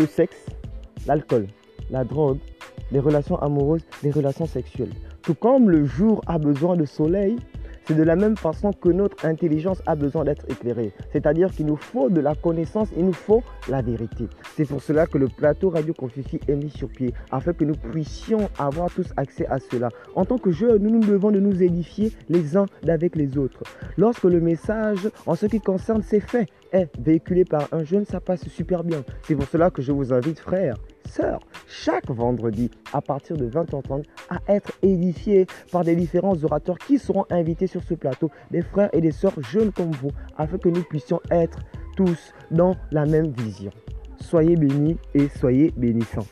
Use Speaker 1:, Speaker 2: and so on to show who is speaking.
Speaker 1: le sexe, l'alcool, la drogue, les relations amoureuses, les relations sexuelles. Tout comme le jour a besoin de soleil, c'est de la même façon que notre intelligence a besoin d'être éclairée. C'est-à-dire qu'il nous faut de la connaissance, il nous faut la vérité. C'est pour cela que le plateau Radio Confuci est mis sur pied, afin que nous puissions avoir tous accès à cela. En tant que jeunes, nous nous devons de nous édifier les uns avec les autres. Lorsque le message, en ce qui concerne ces faits, est véhiculé par un jeune, ça passe super bien. C'est pour cela que je vous invite, frères, sœurs, chaque vendredi à partir de 20h30 à être édifiés par des différents orateurs qui seront invités sur ce plateau, des frères et des sœurs jeunes comme vous, afin que nous puissions être tous dans la même vision. Soyez bénis et soyez bénissants.